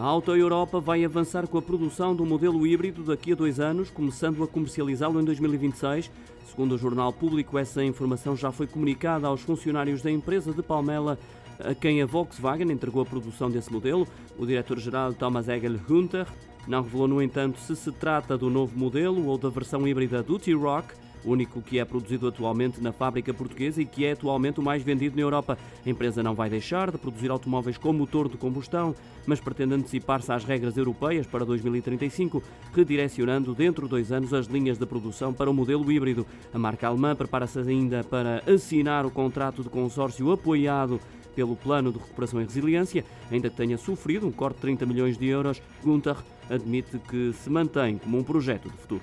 A Auto Europa vai avançar com a produção do modelo híbrido daqui a dois anos, começando a comercializá-lo em 2026. Segundo o jornal público, essa informação já foi comunicada aos funcionários da empresa de Palmela a quem a Volkswagen entregou a produção desse modelo. O diretor-geral Thomas Egel Hunter não revelou, no entanto, se se trata do novo modelo ou da versão híbrida do T-Rock, único que é produzido atualmente na fábrica portuguesa e que é atualmente o mais vendido na Europa. A empresa não vai deixar de produzir automóveis com motor de combustão, mas pretende antecipar-se às regras europeias para 2035, redirecionando dentro de dois anos as linhas de produção para o modelo híbrido. A marca alemã prepara-se ainda para assinar o contrato de consórcio apoiado pelo Plano de Recuperação e Resiliência, ainda que tenha sofrido um corte de 30 milhões de euros, Gunther admite que se mantém como um projeto de futuro.